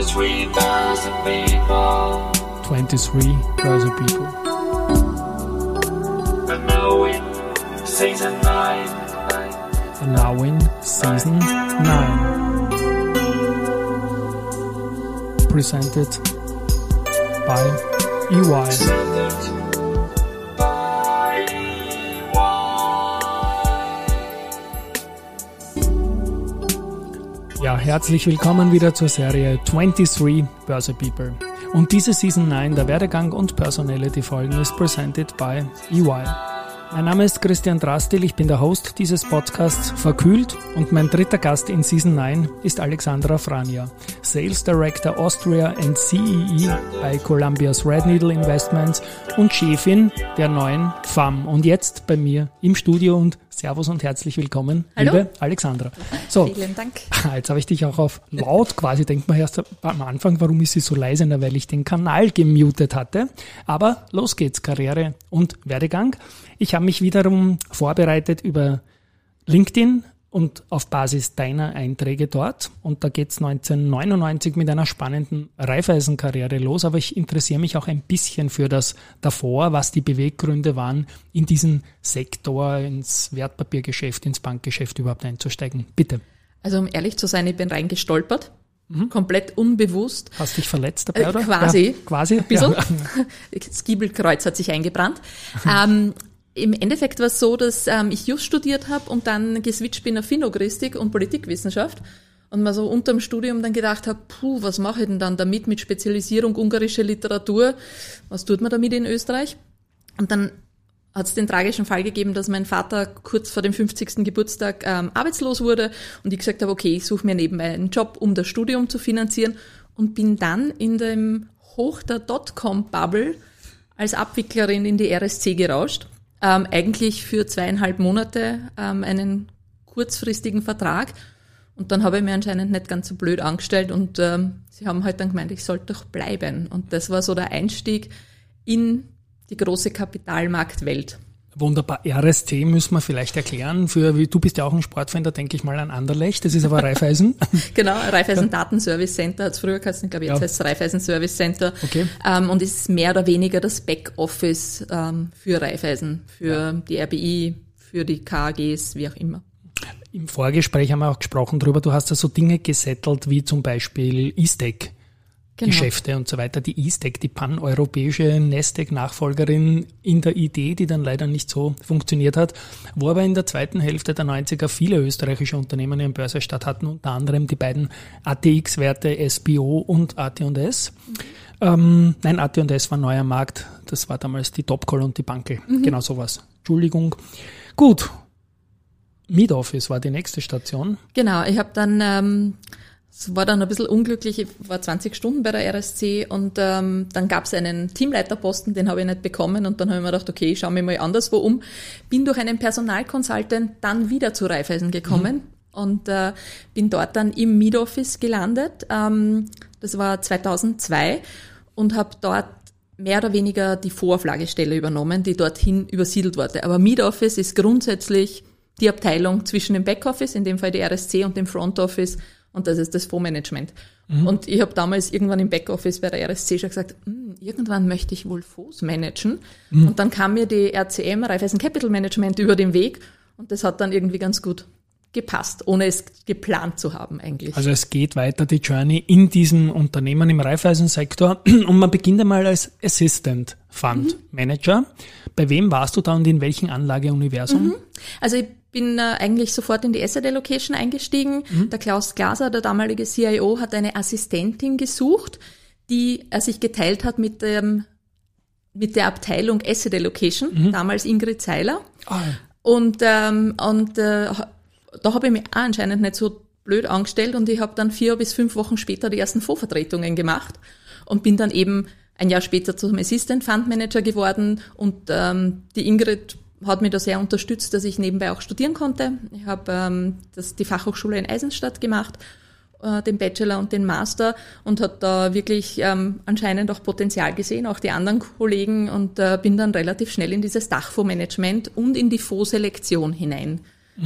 23,000 people. 23,000 people. And now in season 9. And now in season 9. Presented by EY. Ja, herzlich willkommen wieder zur Serie 23 Börse People. Und diese Season 9, der Werdegang und Personality Folgen, ist presented by EY. Mein Name ist Christian Drastil, ich bin der Host dieses Podcasts Verkühlt und mein dritter Gast in Season 9 ist Alexandra Frania, Sales Director Austria and CEE bei Columbia's Red Needle Investments und Chefin der neuen FAM. Und jetzt bei mir im Studio und Servus und herzlich willkommen, Hallo. liebe Alexandra. So, Vielen Dank. Jetzt habe ich dich auch auf laut quasi, denkt man erst am Anfang, warum ist sie so leise, Na, weil ich den Kanal gemutet hatte. Aber los geht's, Karriere und Werdegang. Ich habe mich wiederum vorbereitet über LinkedIn und auf Basis deiner Einträge dort. Und da geht's 1999 mit einer spannenden Reifeisenkarriere los. Aber ich interessiere mich auch ein bisschen für das davor, was die Beweggründe waren, in diesen Sektor, ins Wertpapiergeschäft, ins Bankgeschäft überhaupt einzusteigen. Bitte. Also um ehrlich zu sein, ich bin reingestolpert. Komplett unbewusst. Hast dich verletzt dabei, Äh, oder? quasi. Ja, quasi. Ein bisschen. Ja. Das Giebelkreuz hat sich eingebrannt. ähm, Im Endeffekt war es so, dass ähm, ich Just studiert habe und dann geswitcht bin auf Finogristik und Politikwissenschaft und mal so unterm Studium dann gedacht habe, puh, was mache ich denn dann damit mit Spezialisierung ungarische Literatur? Was tut man damit in Österreich? Und dann hat es den tragischen Fall gegeben, dass mein Vater kurz vor dem 50. Geburtstag ähm, arbeitslos wurde und ich gesagt habe, okay, ich suche mir nebenbei einen Job, um das Studium zu finanzieren und bin dann in dem Hoch der Dotcom-Bubble als Abwicklerin in die RSC gerauscht. Ähm, eigentlich für zweieinhalb Monate ähm, einen kurzfristigen Vertrag. Und dann habe ich mir anscheinend nicht ganz so blöd angestellt und ähm, sie haben halt dann gemeint, ich sollte doch bleiben. Und das war so der Einstieg in die große Kapitalmarktwelt. Wunderbar. RSC müssen wir vielleicht erklären. Für, wie- du bist ja auch ein Sportfan, da denke ich mal an Anderlecht. Das ist aber Raiffeisen. Genau, Raiffeisen Datenservice Center hat es früher geheißen, ich glaube jetzt Ja. heißt es Raiffeisen Service Center. Okay. Ähm, und ist mehr oder weniger das Backoffice ähm, für Raiffeisen, für die RBI, für die KAGs, wie auch immer. Im Vorgespräch haben wir auch gesprochen darüber, du hast ja so Dinge gesettelt wie zum Beispiel E-Stack. Genau. Geschäfte und so weiter. Die E-Stack, die paneuropäische Nasdaq-Nachfolgerin in der Idee, die dann leider nicht so funktioniert hat, wo aber in der zweiten Hälfte der 90er viele österreichische Unternehmen ihren Börsestart hatten, unter anderem die beiden ATX-Werte SBO und AT&S. Ähm, nein, AT&S war ein neuer Markt, das war damals die Topcall und die Bankel, genau sowas. Entschuldigung. Gut, Mid-Office war die nächste Station. Genau, ich habe dann, ähm, es war dann ein bisschen unglücklich, ich war 20 Stunden bei der RSC und ähm, dann gab es einen Teamleiterposten, den habe ich nicht bekommen und dann habe ich mir gedacht, okay, ich schaue mich mal anderswo um. Bin durch einen Personalconsultant dann wieder zu Raiffeisen gekommen und äh, bin dort dann im Mid-Office gelandet. Ähm, das war 2002 und habe dort mehr oder weniger die Vorflagestelle übernommen, die dorthin übersiedelt wurde. Aber Mid-Office ist grundsätzlich die Abteilung zwischen dem Backoffice, in dem Fall die RSC, und dem Front Office, und das ist das Fondsmanagement. Und ich habe damals irgendwann im Backoffice bei der RSC schon gesagt, "Hm, irgendwann möchte ich wohl Fonds managen. Und dann kam mir die RCM, Raiffeisen Capital Management, über den Weg, und das hat dann irgendwie ganz gut gepasst, ohne es geplant zu haben eigentlich. Also es geht weiter die Journey in diesem Unternehmen im Raiffeisensektor und man beginnt einmal als Assistant Fund Manager. Bei wem warst du da und in welchem Anlageuniversum? Also ich bin äh, eigentlich sofort in die Asset Allocation eingestiegen. Der Klaus Glaser, der damalige CIO, hat eine Assistentin gesucht, die er sich geteilt hat mit dem mit der Abteilung Asset Allocation, damals Ingrid Seiler. Ah, Und, ähm, und äh, da habe ich mich auch anscheinend nicht so blöd angestellt und ich habe dann vier bis fünf Wochen später die ersten Fondsvertretungen gemacht und bin dann eben ein Jahr später zum Assistant Fund Manager geworden und ähm, die Ingrid hat mich da sehr unterstützt, dass ich nebenbei auch studieren konnte. Ich habe ähm, das, die Fachhochschule in Eisenstadt gemacht, äh, den Bachelor und den Master und hat da wirklich ähm, anscheinend auch Potenzial gesehen, auch die anderen Kollegen und äh, bin dann relativ schnell in dieses Dachfondsmanagement und in die Fondsselektion hinein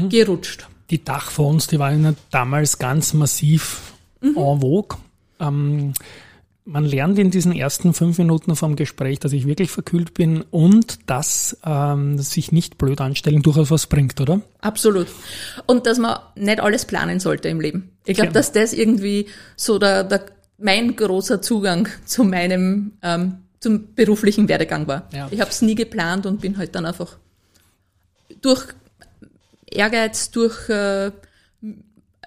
gerutscht. Die Dachfonds, die waren damals ganz massiv en vogue. Ähm, man lernt in diesen ersten fünf Minuten vom Gespräch, dass ich wirklich verkühlt bin und dass ähm, sich nicht blöd anstellen durchaus was bringt, oder? Absolut. Und dass man nicht alles planen sollte im Leben. Ich glaube, Ja. dass das irgendwie so der, der mein großer Zugang zu meinem ähm, zum beruflichen Werdegang war. Ja. Ich habe es nie geplant und bin halt dann einfach durch Ehrgeiz, durch äh,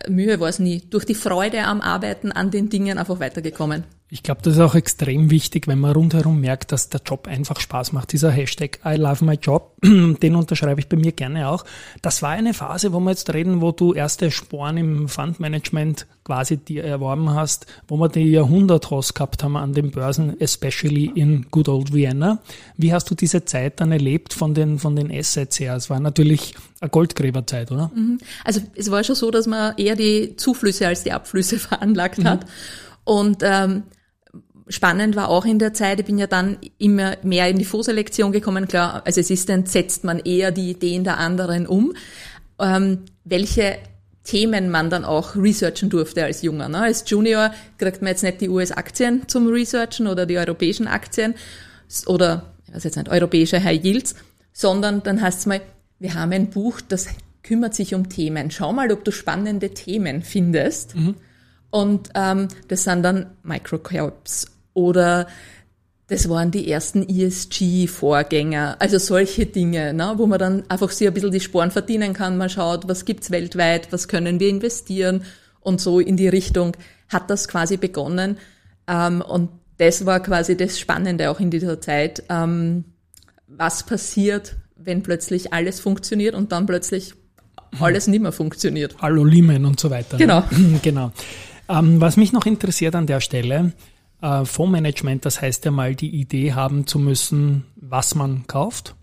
Mühe war es nie, durch die Freude am Arbeiten an den Dingen einfach weitergekommen. Ich glaube, das ist auch extrem wichtig, wenn man rundherum merkt, dass der Job einfach Spaß macht. Dieser Hashtag I love my job, den unterschreibe ich bei mir gerne auch. Das war eine Phase, wo wir jetzt reden, wo du erste Sporen im Fundmanagement quasi dir erworben hast, wo wir die Jahrhunderthoss gehabt haben an den Börsen, especially in good old Vienna. Wie hast du diese Zeit dann erlebt von den, von den Assets her? Es war natürlich eine Goldgräberzeit, oder? Also es war schon so, dass man eher die Zuflüsse als die Abflüsse veranlagt hat. Und ähm, spannend war auch in der Zeit, ich bin ja dann immer mehr in die Vorselektion gekommen. Klar, als Assistent setzt man eher die Ideen der anderen um. Ähm, welche Themen man dann auch researchen durfte als Junger. Ne? Als Junior kriegt man jetzt nicht die US-Aktien zum Researchen oder die europäischen Aktien oder, ich weiß jetzt nicht, europäische High Yields, sondern dann heißt es mal, wir haben ein Buch, das kümmert sich um Themen. Schau mal, ob du spannende Themen findest. Und ähm, das sind dann Microcaps oder das waren die ersten ESG-Vorgänger, also solche Dinge, ne, wo man dann einfach sich ein bisschen die Sporen verdienen kann. Man schaut, was gibt's weltweit, was können wir investieren und so in die Richtung hat das quasi begonnen. Ähm, und das war quasi das Spannende auch in dieser Zeit. Ähm, was passiert, wenn plötzlich alles funktioniert und dann plötzlich alles nicht mehr funktioniert? Hallo Lehman und so weiter. Genau. genau. Ähm, was mich noch interessiert an der Stelle, äh, Fondsmanagement, das heißt ja mal die Idee haben zu müssen, was man kauft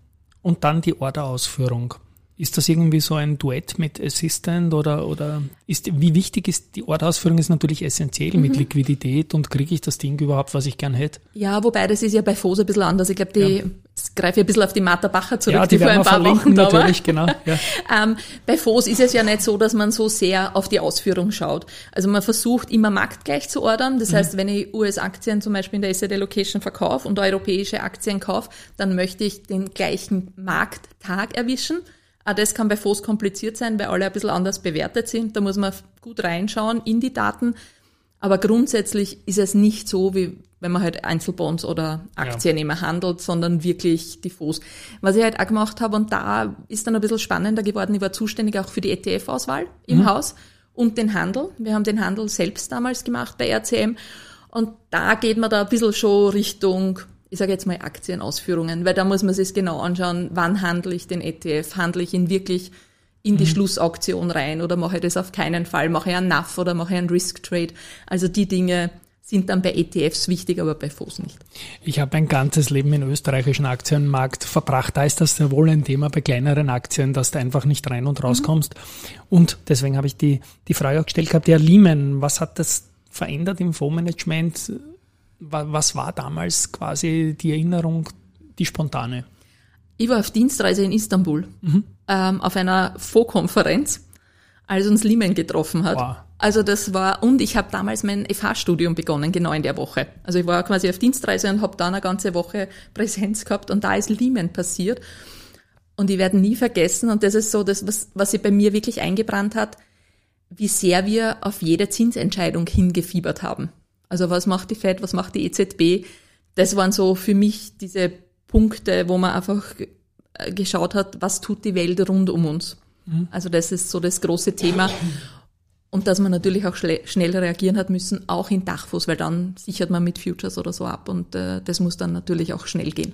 und dann die Orderausführung. Ist das irgendwie so ein Duett mit Assistant oder, oder ist, wie wichtig ist die Orderausführung ist natürlich essentiell Mhm. mit Liquidität und kriege ich das Ding überhaupt, was ich gern hätte? Ja, wobei das ist ja bei FOS ein bisschen anders. Ich glaube, die jetzt greife ich ein bisschen auf die Martha Bacher zurück, Ja, die, vor werden ein paar Wochen da war. natürlich, genau. Ja. Ähm, bei FOS ist es ja nicht so, dass man so sehr auf die Ausführung schaut. Also man versucht immer marktgleich zu ordern. Mhm. Das heißt, wenn ich US-Aktien zum Beispiel in der Asset Allocation verkaufe und europäische Aktien kaufe, dann möchte ich den gleichen Markttag erwischen. Auch das kann bei FOS kompliziert sein, weil alle ein bisschen anders bewertet sind. Da muss man gut reinschauen in die Daten. Aber grundsätzlich ist es nicht so, wie wenn man halt Einzelbonds oder Aktien immer handelt, sondern wirklich die Fonds. Was ich halt auch gemacht habe, und da ist dann ein bisschen spannender geworden, ich war zuständig auch für die ETF-Auswahl im Haus und den Handel. Wir haben den Handel selbst damals gemacht bei RCM. Und da geht man da ein bisschen schon Richtung, ich sage jetzt mal Aktienausführungen, weil da muss man sich genau anschauen, wann handle ich den ETF, handle ich ihn wirklich in die Schlussauktion rein oder mache ich das auf keinen Fall, mache ich einen NAF oder mache ich einen Risk Trade. Also die Dinge sind dann bei ETFs wichtig, aber bei FOS nicht. Ich habe ein ganzes Leben im österreichischen Aktienmarkt verbracht. Da ist das sehr wohl ein Thema bei kleineren Aktien, dass du einfach nicht rein und rauskommst. Und deswegen habe ich die, die Frage auch gestellt gehabt, ja, Lehman, was hat das verändert im Fondsmanagement? Wa- Was war damals quasi die Erinnerung, die spontane? Ich war auf Dienstreise in Istanbul ähm, auf einer FO-Konferenz, als uns Lehman getroffen hat. Wow. Also das war, und ich habe damals mein FH-Studium begonnen, genau in der Woche. Also ich war quasi auf Dienstreise und habe da eine ganze Woche Präsenz gehabt und da ist Lehman passiert. Und ich werde nie vergessen, und das ist so das, was, was sich bei mir wirklich eingebrannt hat, wie sehr wir auf jede Zinsentscheidung hingefiebert haben. Also was macht die Fed, was macht die EZB? Das waren so für mich diese Punkte, wo man einfach äh, geschaut hat, was tut die Welt rund um uns. Also das ist so das große Thema. Und dass man natürlich auch schnell reagieren hat müssen, auch in Dachfuß, weil dann sichert man mit Futures oder so ab und äh, das muss dann natürlich auch schnell gehen.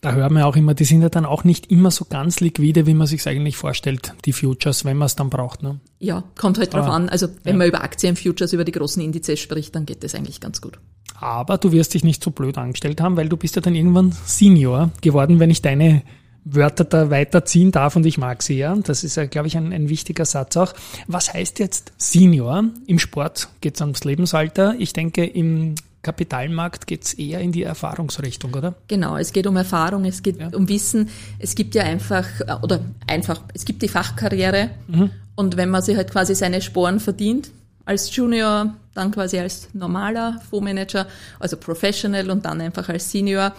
Da hören wir auch immer, die sind ja dann auch nicht immer so ganz liquide, wie man sich eigentlich vorstellt, die Futures, wenn man es dann braucht. Ne? Ja, kommt halt drauf Ah, an. Also wenn man über Aktienfutures, über die großen Indizes spricht, dann geht das eigentlich ganz gut. Aber du wirst dich nicht so blöd angestellt haben, weil du bist ja dann irgendwann Senior geworden, wenn ich deine Wörter da weiterziehen darf und ich mag sie ja. Das ist ja, glaube ich, ein, ein wichtiger Satz auch. Was heißt jetzt Senior? Im Sport geht es ums Lebensalter. Ich denke, im Kapitalmarkt geht es eher in die Erfahrungsrichtung, oder? Genau, es geht um Erfahrung, es geht Ja. um Wissen. Es gibt ja einfach, äh, oder einfach, es gibt die Fachkarriere. Mhm. Und wenn man sich halt quasi seine Sporen verdient, als Junior, dann quasi als normaler Fondsmanager, also Professional und dann einfach als Senior.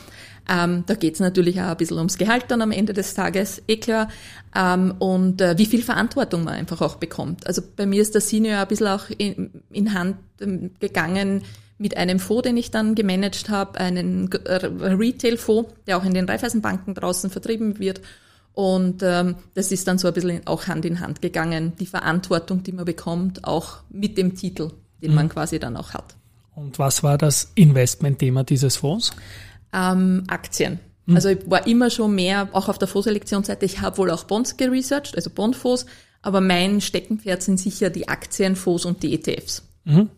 Ähm, da geht's natürlich auch ein bisschen ums Gehalt dann am Ende des Tages, eh klar. Ähm, und äh, wie viel Verantwortung man einfach auch bekommt. Also bei mir ist der Senior ein bisschen auch in, in Hand ähm, gegangen mit einem Fonds, den ich dann gemanagt habe, einen äh, Retail-Fonds, der auch in den Raiffeisenbanken draußen vertrieben wird. Und ähm, das ist dann so ein bisschen auch Hand in Hand gegangen, die Verantwortung, die man bekommt, auch mit dem Titel, den mhm. man quasi dann auch hat. Und was war das Investmentthema dieses Fonds? Ähm, Aktien. Mhm. Also ich war immer schon mehr, auch auf der Fondsselektionsseite, ich habe wohl auch Bonds geresearched, also Bondfonds, aber mein Steckenpferd sind sicher die Aktienfonds und die ETFs. Mhm.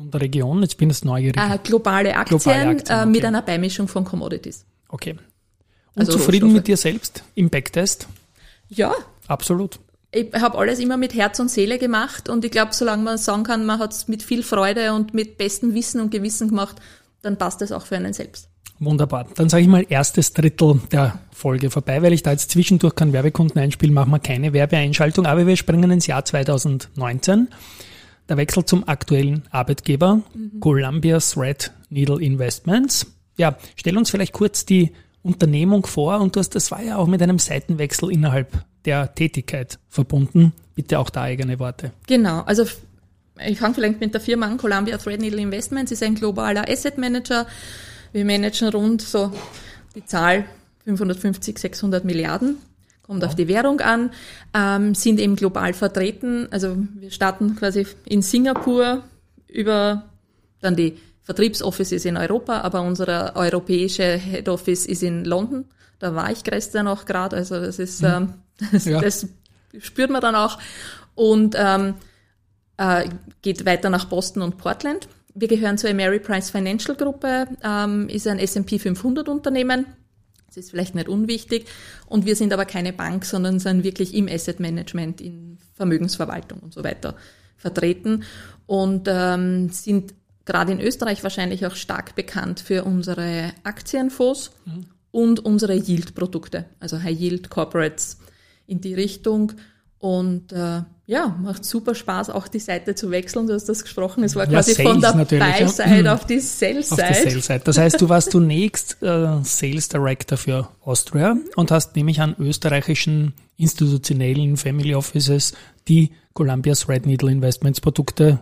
Und Region, jetzt bin ich neugierig. Äh, globale Aktien, globale Aktien äh, okay. mit einer Beimischung von Commodities. Okay. Und also mit dir selbst im Backtest? Ja. Absolut. Ich habe alles immer mit Herz und Seele gemacht und ich glaube, solange man sagen kann, man hat es mit viel Freude und mit bestem Wissen und Gewissen gemacht, dann passt das auch für einen selbst. Wunderbar. Dann sage ich mal erstes Drittel der Folge vorbei, weil ich da jetzt zwischendurch keinen Werbekunden einspielen, machen wir keine Werbeeinschaltung, aber wir springen ins Jahr 2019. Der Wechsel zum aktuellen Arbeitgeber, mhm. Columbia Thread Needle Investments. Ja, stell uns vielleicht kurz die Unternehmung vor und du hast, das war ja auch mit einem Seitenwechsel innerhalb der Tätigkeit verbunden. Bitte auch da eigene Worte. Genau, also ich fange vielleicht mit der Firma an. Columbia Threadneedle Investments ist ein globaler Asset Manager. Wir managen rund so die Zahl 550, 600 Milliarden. Kommt auf die Währung an, ähm, sind eben global vertreten. Also wir starten quasi in Singapur über dann die Vertriebsoffice ist in Europa, aber unser europäische Head Office ist in London. Da war ich gestern auch gerade, also das ist, mhm. ähm, das, ja. das, spürt man dann auch. Und ähm, äh, geht weiter nach Boston und Portland. Wir gehören zur Ameriprise Financial Gruppe, ähm, ist ein S&P 500 Unternehmen. Das ist vielleicht nicht unwichtig. Und wir sind aber keine Bank, sondern sind wirklich im Asset Management, in Vermögensverwaltung und so weiter vertreten und ähm, sind gerade in Österreich wahrscheinlich auch stark bekannt für unsere Aktienfonds mhm. und unsere Yield-Produkte, also High Yield Corporates in die Richtung. Und äh, ja, macht super Spaß, auch die Seite zu wechseln. Du hast das gesprochen. Es war ja, quasi Sales von der Buy-Side ja. auf die Sales-Side. Auf die Sales-Side. Das heißt, du warst zunächst äh, Sales Director für Austria und hast nämlich an österreichischen institutionellen Family Offices die Columbia's Red Needle Investments Produkte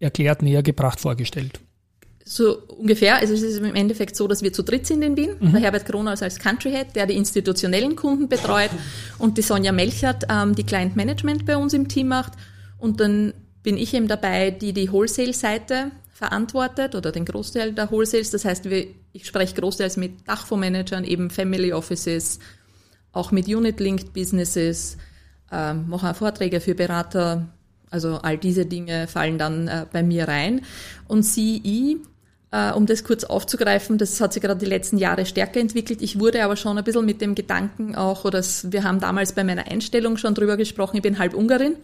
erklärt, näher gebracht, vorgestellt? So ungefähr. Also es ist im Endeffekt so, dass wir zu dritt sind in Wien. Mhm. Der Herbert Kroner als Country Head, der die institutionellen Kunden betreut und die Sonja Melchert, ähm, die Client Management bei uns im Team macht. Und dann bin ich eben dabei, die die Wholesale-Seite verantwortet oder den Großteil der Wholesales. Das heißt, wir, ich spreche großteils mit Dachfondsmanagern, eben Family Offices, auch mit Unit-Linked Businesses, ähm, mache Vorträge für Berater, also all diese Dinge fallen dann äh, bei mir rein. Und CE, äh, um das kurz aufzugreifen, das hat sich gerade die letzten Jahre stärker entwickelt. Ich wurde aber schon ein bisschen mit dem Gedanken auch, oder wir haben damals bei meiner Einstellung schon drüber gesprochen, ich bin halb Ungarin.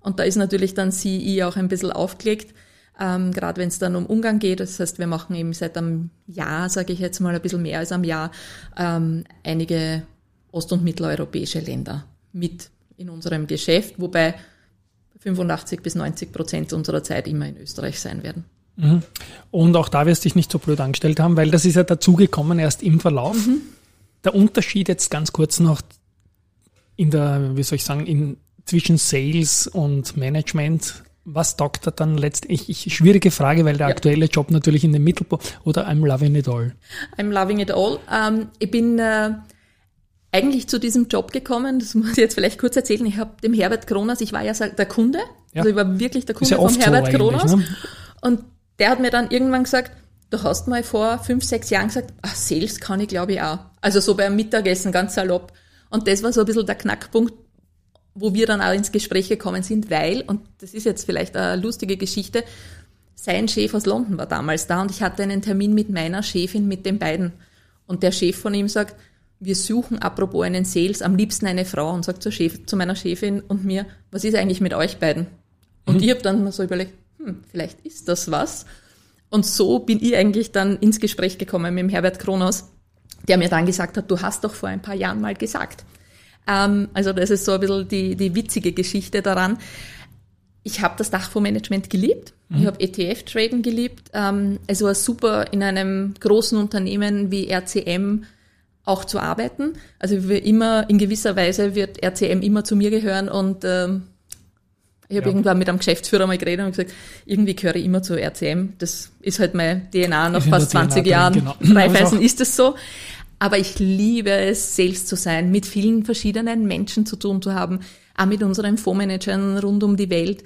Und da ist natürlich dann CE auch ein bisschen aufgelegt. Ähm, gerade wenn es dann um Ungarn geht. Das heißt, wir machen eben seit einem Jahr, sage ich jetzt mal ein bisschen mehr als einem Jahr, ähm, einige ost- und mitteleuropäische Länder mit in unserem Geschäft, wobei 85 bis 90 Prozent unserer Zeit immer in Österreich sein werden. Mhm. Und auch da wirst du dich nicht so blöd angestellt haben, weil das ist ja dazugekommen erst im Verlauf. Mhm. Der Unterschied jetzt ganz kurz noch in der, wie soll ich sagen, in, zwischen Sales und Management, was taugt da dann letztendlich? Schwierige Frage, weil der ja. aktuelle Job natürlich in den Mittelpunkt, oder I'm loving it all? I'm loving it all. Ähm, ich bin äh, eigentlich zu diesem Job gekommen, das muss ich jetzt vielleicht kurz erzählen, ich habe dem Herbert Kronos, ich war ja der Kunde, ja. also ich war wirklich der Kunde ja vom Herbert so Kronos ne? und der hat mir dann irgendwann gesagt, du hast mal vor fünf, sechs Jahren gesagt, ach, Sales kann ich glaube ich auch. Also so beim Mittagessen ganz salopp. Und das war so ein bisschen der Knackpunkt, wo wir dann auch ins Gespräch gekommen sind, weil, und das ist jetzt vielleicht eine lustige Geschichte, sein Chef aus London war damals da und ich hatte einen Termin mit meiner Chefin, mit den beiden. Und der Chef von ihm sagt, wir suchen apropos einen Sales am liebsten eine Frau und sagt zur Chef, zu meiner Chefin und mir, was ist eigentlich mit euch beiden? Und mhm. ich habe dann mal so überlegt, hm, vielleicht ist das was. Und so bin ich eigentlich dann ins Gespräch gekommen mit dem Herbert Kronos, der mir dann gesagt hat, du hast doch vor ein paar Jahren mal gesagt. Ähm, also das ist so ein bisschen die, die witzige Geschichte daran. ich habe das Dachfondsmanagement geliebt. Ich habe ETF-Traden geliebt. Ähm, es war super, in einem großen Unternehmen wie RCM auch zu arbeiten. Also wir immer, in gewisser Weise wird RCM immer zu mir gehören und ähm, ich habe Ja. irgendwann mit einem Geschäftsführer mal geredet und gesagt, irgendwie gehöre ich immer zu RCM. Das ist halt meine DNA nach fast DNA 20 drin, Jahren. genau. Ist es so. Aber ich liebe es, selbst zu sein, mit vielen verschiedenen Menschen zu tun zu haben, auch mit unseren Fondsmanagern rund um die Welt.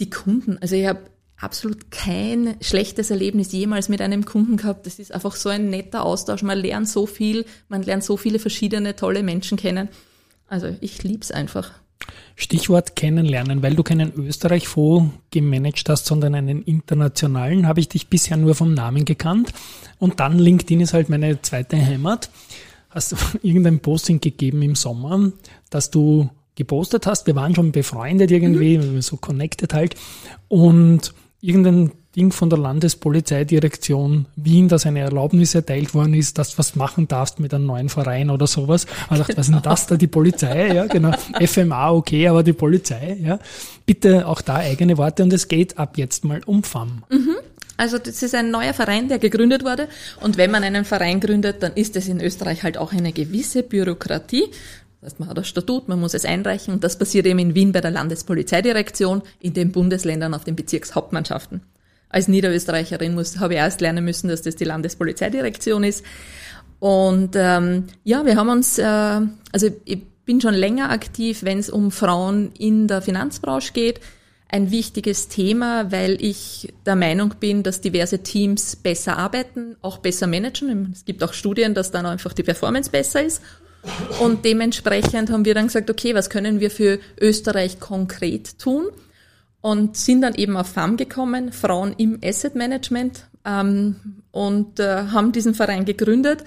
Die Kunden, also ich habe absolut kein schlechtes Erlebnis jemals mit einem Kunden gehabt. Das ist einfach so ein netter Austausch. Man lernt so viel, man lernt so viele verschiedene tolle Menschen kennen. Also ich lieb's einfach. Stichwort kennenlernen, weil du keinen Österreich-Fonds gemanagt hast, sondern einen internationalen, habe ich dich bisher nur vom Namen gekannt. Und dann LinkedIn ist halt meine zweite Heimat. Hast du irgendein Posting gegeben im Sommer, dass du gepostet hast? Wir waren schon befreundet irgendwie, so connected halt. Und irgendein Ding von der Landespolizeidirektion Wien, dass eine Erlaubnis erteilt worden ist, dass du was machen darfst mit einem neuen Verein oder sowas. Ich dachte, was ist denn das da, die Polizei? Ja, genau. FMA, okay, aber die Polizei, ja. Bitte auch da eigene Worte und es geht ab jetzt mal um FAM. Also das ist ein neuer Verein, der gegründet wurde. Und wenn man einen Verein gründet, dann ist es in Österreich halt auch eine gewisse Bürokratie. Das heißt, man hat das Statut, man muss es einreichen. Und das passiert eben in Wien bei der Landespolizeidirektion, in den Bundesländern auf den Bezirkshauptmannschaften. Als Niederösterreicherin muss, habe ich erst lernen müssen, dass das die Landespolizeidirektion ist. Und ähm, ja, wir haben uns, äh, also ich bin schon länger aktiv, wenn es um Frauen in der Finanzbranche geht. Ein wichtiges Thema, weil ich der Meinung bin, dass diverse Teams besser arbeiten, auch besser managen. Es gibt auch Studien, dass dann einfach die Performance besser ist. Und dementsprechend haben wir dann gesagt, okay, was können wir für Österreich konkret tun? Und sind dann eben auf FAM gekommen, Frauen im Asset Management, ähm, und äh, haben diesen Verein gegründet.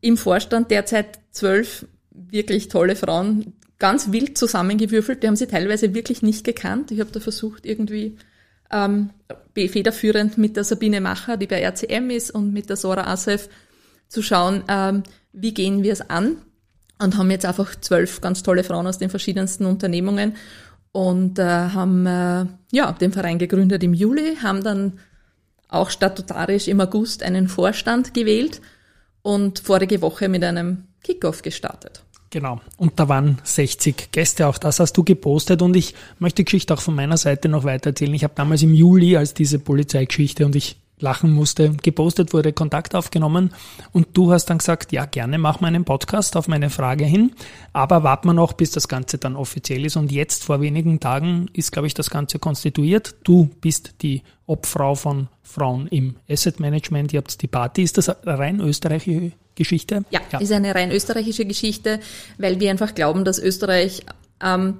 Im Vorstand derzeit zwölf wirklich tolle Frauen, ganz wild zusammengewürfelt. Die haben sie teilweise wirklich nicht gekannt. Ich habe da versucht, irgendwie ähm, federführend mit der Sabine Macher, die bei RCM ist, und mit der Sora Asef zu schauen, ähm, wie gehen wir es an. Und haben jetzt einfach zwölf ganz tolle Frauen aus den verschiedensten Unternehmungen und äh, haben äh, ja den Verein gegründet im Juli, haben dann auch statutarisch im August einen Vorstand gewählt und vorige Woche mit einem Kickoff gestartet. Genau. Und da waren 60 Gäste, auch das hast du gepostet und ich möchte die Geschichte auch von meiner Seite noch weiter erzählen. Ich habe damals im Juli, als diese Polizeigeschichte und ich lachen musste, gepostet wurde, Kontakt aufgenommen und du hast dann gesagt, ja gerne, mach mal einen Podcast auf meine Frage hin, aber warten wir noch, bis das Ganze dann offiziell ist und jetzt vor wenigen Tagen ist, glaube ich, das Ganze konstituiert. Du bist die Obfrau von Frauen im Asset Management, ihr habt die Party. Ist das eine rein österreichische Geschichte? Ja, ist eine rein österreichische Geschichte, weil wir einfach glauben, dass Österreich ähm,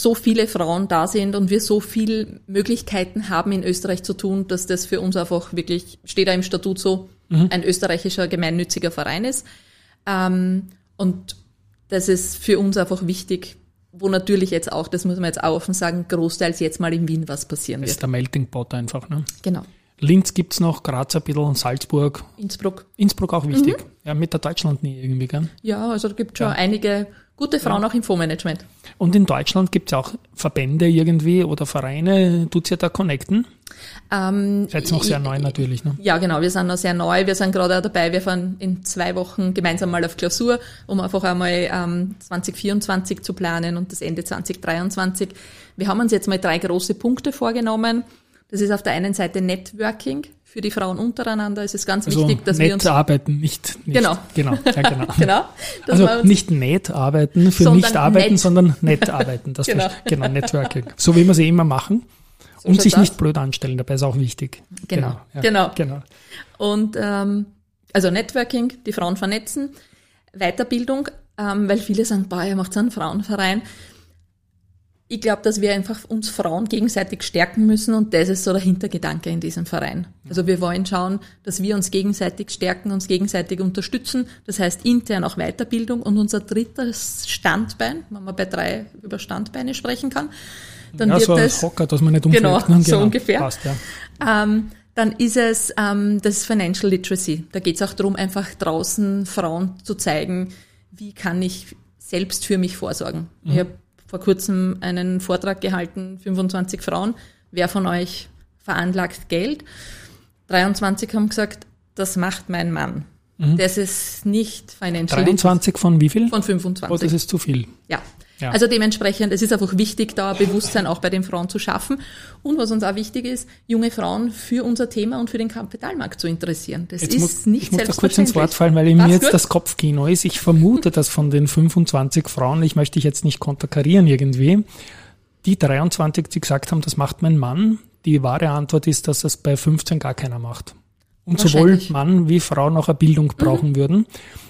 so viele Frauen da sind und wir so viel Möglichkeiten haben in Österreich zu tun, dass das für uns einfach wirklich, steht da im Statut so, ein österreichischer gemeinnütziger Verein ist. Ähm, und das ist für uns einfach wichtig, wo natürlich jetzt auch, das muss man jetzt auch offen sagen, großteils jetzt mal in Wien was passieren Das ist der Melting Pot einfach. Ne? Genau. Linz gibt's noch, Graz ein bisschen, Salzburg, Innsbruck. Innsbruck auch wichtig. Mhm. Ja, mit der Deutschland nie irgendwie, gell? Ja, also da gibt schon Ja. einige gute Frauen auch im Fondsmanagement. Und in Deutschland gibt's auch Verbände irgendwie oder Vereine, tut's ja da connecten? Ähm, Seid noch sehr ich- neu natürlich, ne? Ja, genau, wir sind noch sehr neu. Wir sind gerade auch dabei, wir fahren in zwei Wochen gemeinsam mal auf Klausur, um einfach einmal ähm, 2024 zu planen und das Ende 2023. Wir haben uns jetzt mal drei große Punkte vorgenommen. Das ist auf der einen Seite Networking für die Frauen untereinander. Es ist ganz Also wichtig, dass wir uns arbeiten, nicht, nicht Genau. genau, ja, genau. genau, Also nicht nett arbeiten für nicht arbeiten, nett. sondern nett arbeiten. Das Genau. genau. genau, Networking. So wie wir sie immer machen. So und sich aus. nicht blöd anstellen, dabei ist auch wichtig. Genau, ja, genau. genau. Und ähm, also Networking, die Frauen vernetzen, Weiterbildung, ähm, weil viele sagen, boah, ihr macht so einen Frauenverein. Ich glaube, dass wir einfach uns Frauen gegenseitig stärken müssen und das ist so der Hintergedanke in diesem Verein. Also wir wollen schauen, dass wir uns gegenseitig stärken, uns gegenseitig unterstützen. Das heißt intern auch Weiterbildung und unser drittes Standbein, wenn man bei drei über Standbeine sprechen kann, dann ja, wird so das Hocker, dass man nicht umfällt. Genau, ne? so ungefähr. Passt, ja. ähm, dann ist es ähm, das Financial Literacy. Da geht es auch darum, einfach draußen Frauen zu zeigen, wie kann ich selbst für mich vorsorgen. Ich habe vor kurzem einen Vortrag gehalten, 25 Frauen, wer von euch veranlagt Geld? 23 haben gesagt, das macht mein Mann. Das ist nicht financial 23 von wie viel? von 25. Oh, das ist zu viel. Ja. Ja. Also dementsprechend, es ist einfach wichtig, da Bewusstsein auch bei den Frauen zu schaffen. Und was uns auch wichtig ist, junge Frauen für unser Thema und für den Kapitalmarkt zu interessieren. Das Jetzt ist muss, nicht ich muss da kurz ins Wort selbstverständlich. fallen, weil mir jetzt gut? das Kopfkino ist. Ich vermute, dass von den 25 Frauen, ich möchte dich jetzt nicht konterkarieren irgendwie, die 23, die gesagt haben, das macht mein Mann, die wahre Antwort ist, dass das bei 15 gar keiner macht. Und sowohl. Mhm. Mann wie Frau noch eine Bildung brauchen würden.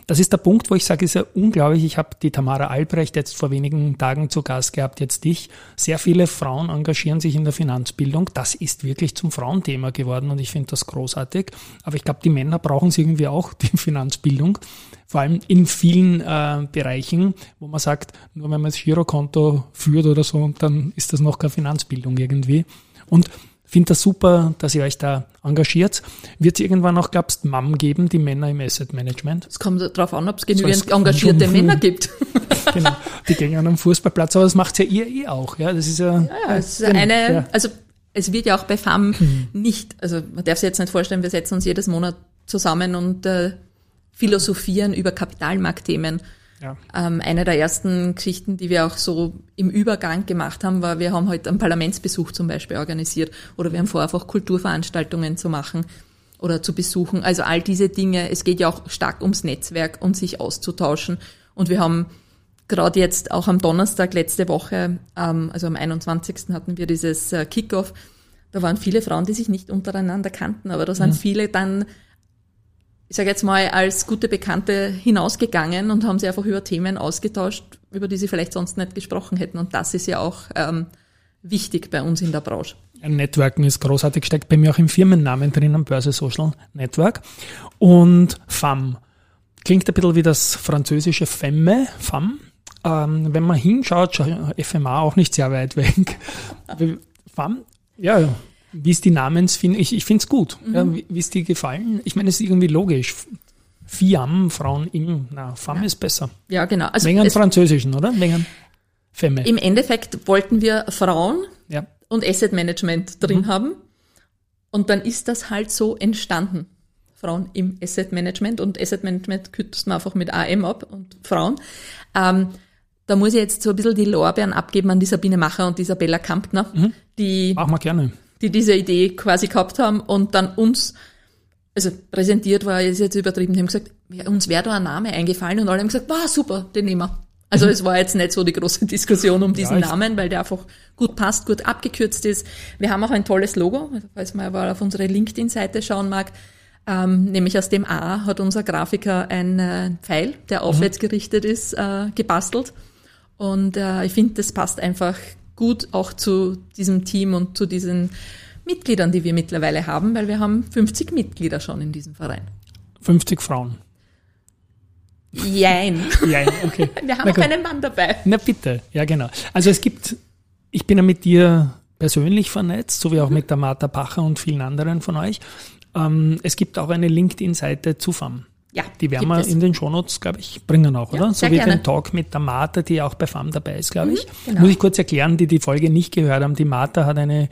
Das ist der Punkt, wo ich sage, ist ja unglaublich. Ich habe die Tamara Albrecht jetzt vor wenigen Tagen zu Gast gehabt, jetzt dich. Sehr viele Frauen engagieren sich in der Finanzbildung. Das ist wirklich zum Frauenthema geworden und ich finde das großartig. Aber ich glaube, die Männer brauchen sie irgendwie auch, die Finanzbildung. Vor allem in vielen äh, Bereichen, wo man sagt, nur wenn man das Girokonto führt oder so, dann ist das noch keine Finanzbildung irgendwie. Und finde das super, dass ihr euch da engagiert. Wird es irgendwann auch, glaubst Mam geben, die Männer im Asset Management? Es kommt darauf an, ob es So genügend engagierte Jungfrau. Männer gibt. genau. Die gehen an einem Fußballplatz, aber das macht ja ihr eh auch. Ja, das ist ja. Ja, es ist genau, eine, ja. also es wird ja auch bei FAM nicht, also man darf sich jetzt nicht vorstellen, wir setzen uns jedes Monat zusammen und äh, philosophieren über Kapitalmarktthemen. Ja. Ähm, eine der ersten Geschichten, die wir auch so im Übergang gemacht haben, war, wir haben heute einen Parlamentsbesuch zum Beispiel organisiert oder wir haben vor, einfach Kulturveranstaltungen zu machen oder zu besuchen. Also all diese Dinge. Es geht ja auch stark ums Netzwerk und sich auszutauschen. Und wir haben gerade jetzt auch am Donnerstag letzte Woche, ähm, also am 21. hatten wir dieses äh, Kickoff. Da waren viele Frauen, die sich nicht untereinander kannten, aber da sind viele dann ich sage jetzt mal, als gute Bekannte hinausgegangen und haben sich einfach über Themen ausgetauscht, über die sie vielleicht sonst nicht gesprochen hätten. Und das ist ja auch ähm, wichtig bei uns in der Branche. Ein Networken ist großartig, steckt bei mir auch im Firmennamen drin, am Börse Social Network. Und FAM. Klingt ein bisschen wie das französische Femme, FAM. Ähm, wenn man hinschaut, schau- FMA auch nicht sehr weit weg. FAM, ja, wie ist die Namensfindung? Ich, ich finde es gut. Ja, wie, wie ist die gefallen? Ich meine, es ist irgendwie logisch. Fiam, Frauen im, na, FAM ist besser. Ja, genau. Also es, Französischen, oder? An Femme. im Endeffekt wollten wir Frauen ja. und Asset Management drin haben. Und dann ist das halt so entstanden. Frauen im Asset Management und Asset Management kürzt man einfach mit AM ab und Frauen. Ähm, da muss ich jetzt so ein bisschen die Lorbeeren abgeben an die Sabine Macher und die Isabella Kampner, die Machen wir gerne. Die diese Idee quasi gehabt haben und dann uns, also präsentiert war ist jetzt übertrieben, die haben gesagt, uns wäre da ein Name eingefallen und alle haben gesagt, wow, super, den nehmen wir. Also es war jetzt nicht so die große Diskussion um diesen Mhm. Ja, Namen, weil der einfach gut passt, gut abgekürzt ist. Wir haben auch ein tolles Logo, falls man mal auf unsere LinkedIn-Seite schauen mag. Ähm, nämlich aus dem A hat unser Grafiker ein äh, Pfeil, der aufwärts gerichtet ist, äh, gebastelt. Und äh, ich finde, das passt einfach gut auch zu diesem Team und zu diesen Mitgliedern, die wir mittlerweile haben, weil wir haben 50 Mitglieder schon in diesem Verein. 50 Frauen. Jein. Ja, okay. Wir haben auch einen Mann dabei. Na bitte, ja genau. Also es gibt, ich bin ja mit dir persönlich vernetzt, so wie auch mit der Martha Pacher und vielen anderen von euch. Ähm, es gibt auch eine LinkedIn-Seite zu FAM. Ja, Die werden wir es. in den Shownotes, glaube ich, bringen auch, Ja, oder? so wie gerne. den Talk mit der Martha, die auch bei FAM dabei ist, glaube ich. genau. Muss ich kurz erklären, die die Folge nicht gehört haben. Die Martha hat eine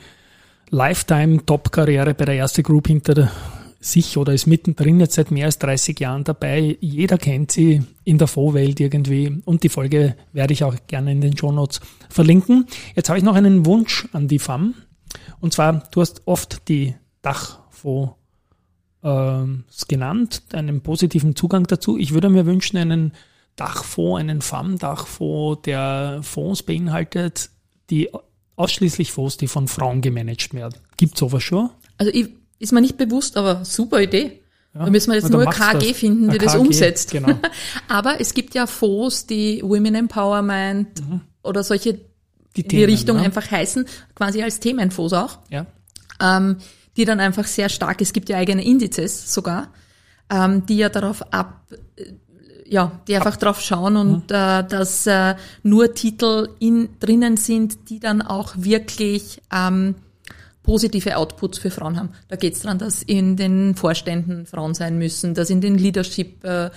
Lifetime-Top-Karriere bei der erste Group hinter sich oder ist mittendrin jetzt seit mehr als 30 Jahren dabei. Jeder kennt sie in der Fondswelt irgendwie und die Folge werde ich auch gerne in den Shownotes verlinken. Jetzt habe ich noch einen Wunsch an die FAM und zwar, du hast oft die Dachfonds ähm, genannt, einen positiven Zugang dazu. Ich würde mir wünschen, einen Dachfonds, einen FAM-Dachfonds, der Fonds beinhaltet, die ausschließlich Fonds, die von Frauen gemanagt werden. Gibt sowas schon? Also ich, ist mir nicht bewusst, aber super Idee. Da müssen wir jetzt nur KG das. finden, die Ein das KG, umsetzt. genau. aber es gibt ja Fonds, die Women Empowerment oder solche Mhm. Die in die Themen, Richtung ne? einfach heißen, quasi als Themenfonds auch. Ja. ähm, die dann einfach sehr stark, es gibt ja eigene Indizes sogar, ähm, die ja darauf ab, äh, ja, die einfach drauf schauen und äh, dass äh, nur Titel in, drinnen sind, die dann auch wirklich ähm, positive Outputs für Frauen haben. Da geht es daran, dass in den Vorständen Frauen sein müssen, dass in den Leadership äh,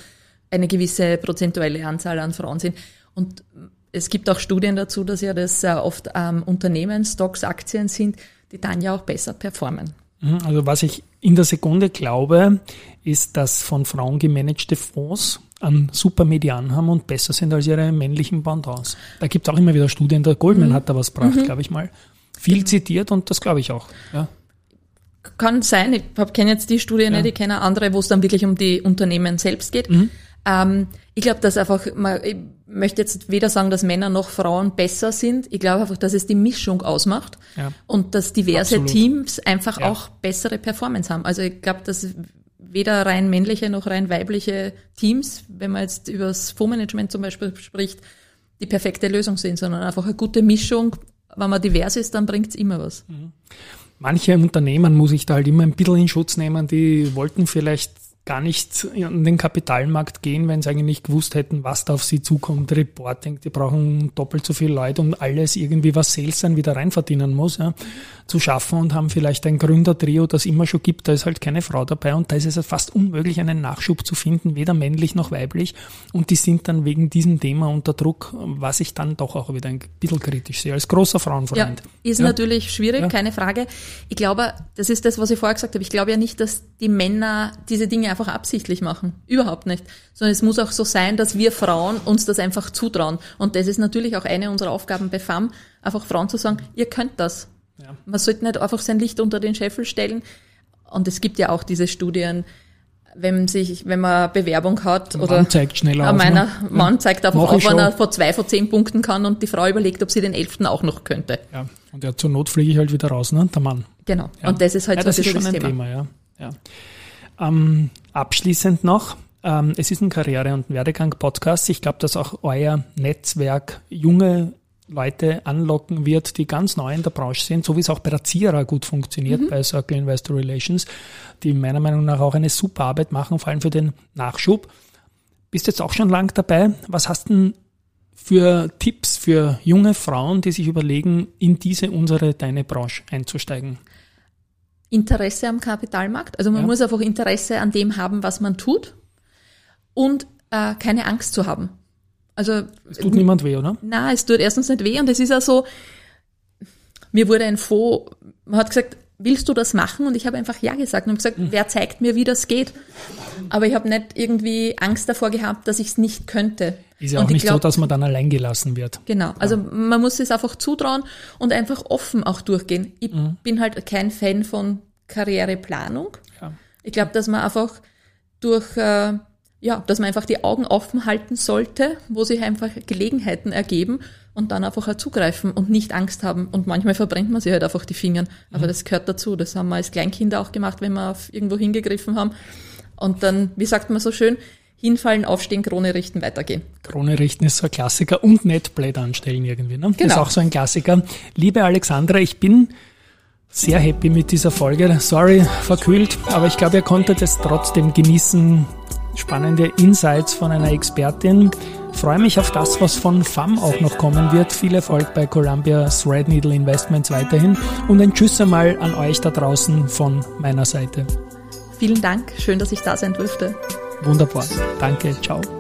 eine gewisse prozentuelle Anzahl an Frauen sind. Und es gibt auch Studien dazu, dass ja das äh, oft ähm, Unternehmen, Stocks, Aktien sind, die dann ja auch besser performen. Mhm, Also was ich in der Sekunde glaube, ist, dass von Frauen gemanagte Fonds einen super Median haben und besser sind als ihre männlichen Pendants. Da gibt es auch immer wieder Studien, der Goldman hat da was gebracht, glaube ich mal. Viel zitiert und das glaube ich auch. Ja. Kann sein, ich kenne jetzt die Studie Ja. nicht, ich kenne andere, wo es dann wirklich um die Unternehmen selbst geht. Ähm, ich glaube, dass einfach, man, möchte jetzt weder sagen, dass Männer noch Frauen besser sind. Ich glaube einfach, dass es die Mischung ausmacht Ja. und dass diverse Absolut. Teams einfach Ja. auch bessere Performance haben. Also ich glaube, dass weder rein männliche noch rein weibliche Teams, wenn man jetzt über das Fondsmanagement zum Beispiel spricht, die perfekte Lösung sind, sondern einfach eine gute Mischung. Wenn man divers ist, dann bringt's immer was. Manche Unternehmen muss ich da halt immer ein bisschen in Schutz nehmen, die wollten vielleicht gar nicht an den Kapitalmarkt gehen, wenn sie eigentlich nicht gewusst hätten, was da auf sie zukommt. Reporting, die brauchen doppelt so viele Leute, um alles irgendwie, was Sales dann wieder rein verdienen muss, ja, zu schaffen und haben vielleicht ein Gründertrio, das immer schon gibt, da ist halt keine Frau dabei und da ist es halt fast unmöglich, einen Nachschub zu finden, weder männlich noch weiblich und die sind dann wegen diesem Thema unter Druck, was ich dann doch auch wieder ein bisschen kritisch sehe, als großer Ja, Frauenfreund. ist Ja. natürlich schwierig, Ja. keine Frage. Ich glaube, das ist das, was ich vorher gesagt habe. Ich glaube ja nicht, dass die Männer diese Dinge einfach absichtlich machen. Überhaupt nicht. Sondern es muss auch so sein, dass wir Frauen uns das einfach zutrauen. Und das ist natürlich auch eine unserer Aufgaben bei FAM, einfach Frauen zu sagen, ihr könnt das. Ja. Man sollte nicht einfach sein Licht unter den Scheffel stellen. Und es gibt ja auch diese Studien, wenn sich, wenn man Bewerbung hat Der oder Mann zeigt schneller Ja, auf, meiner ne? Mann zeigt einfach Mach auf, wenn er vor zwei, vor zehn Punkten kann und die Frau überlegt, ob sie den elften auch noch könnte. Ja, und ja, zur Not fliege ich halt wieder raus, ne? Der Mann. Genau. Ja. Und das ist halt ja, so das ist schon ein Thema. Thema, ja. ja. Ähm, abschließend noch, ähm, es ist ein Karriere- und Werdegang-Podcast. Ich glaube, dass auch euer Netzwerk junge Leute anlocken wird, die ganz neu in der Branche sind, so wie es auch bei der Zierer gut funktioniert, bei Circle Investor Relations, die meiner Meinung nach auch eine super Arbeit machen, vor allem für den Nachschub. Bist jetzt auch schon lang dabei. Was hast denn für Tipps für junge Frauen, die sich überlegen, in diese unsere, deine Branche einzusteigen? Interesse am Kapitalmarkt. Also man Ja. muss einfach Interesse an dem haben, was man tut und äh, keine Angst zu haben. Also Es tut niemand weh, oder? na, es tut erstens nicht weh und es ist auch so, mir wurde ein Fonds, man hat gesagt, willst du das machen? Und ich habe einfach ja gesagt und habe gesagt, wer zeigt mir, wie das geht? Aber ich habe nicht irgendwie Angst davor gehabt, dass ich es nicht könnte. Ist ja auch ich nicht so, glaub- dass man dann allein gelassen wird. Genau, also man muss es einfach zutrauen und einfach offen auch durchgehen. Ich bin halt kein Fan von Karriereplanung. Ja. Ich glaube, dass man einfach durch, äh, ja, dass man einfach die Augen offen halten sollte, wo sich einfach Gelegenheiten ergeben und dann einfach auch zugreifen und nicht Angst haben. Und manchmal verbrennt man sich halt einfach die Finger. Aber das gehört dazu. Das haben wir als Kleinkinder auch gemacht, wenn wir auf irgendwo hingegriffen haben. Und dann, wie sagt man so schön, hinfallen, aufstehen, Krone richten, weitergehen. Krone richten ist so ein Klassiker und blöd anstellen irgendwie. Ne? Das ist Genau. auch so ein Klassiker. Liebe Alexandra, ich bin sehr happy mit dieser Folge. Sorry, verkühlt, aber ich glaube, ihr konntet es trotzdem genießen. Spannende Insights von einer Expertin. Freue mich auf das, was von FAM auch noch kommen wird. Viel Erfolg bei Columbia Threadneedle Investments weiterhin und ein Tschüss einmal an euch da draußen von meiner Seite. Vielen Dank. Schön, dass ich da sein durfte. Wunderbar. Danke. Ciao.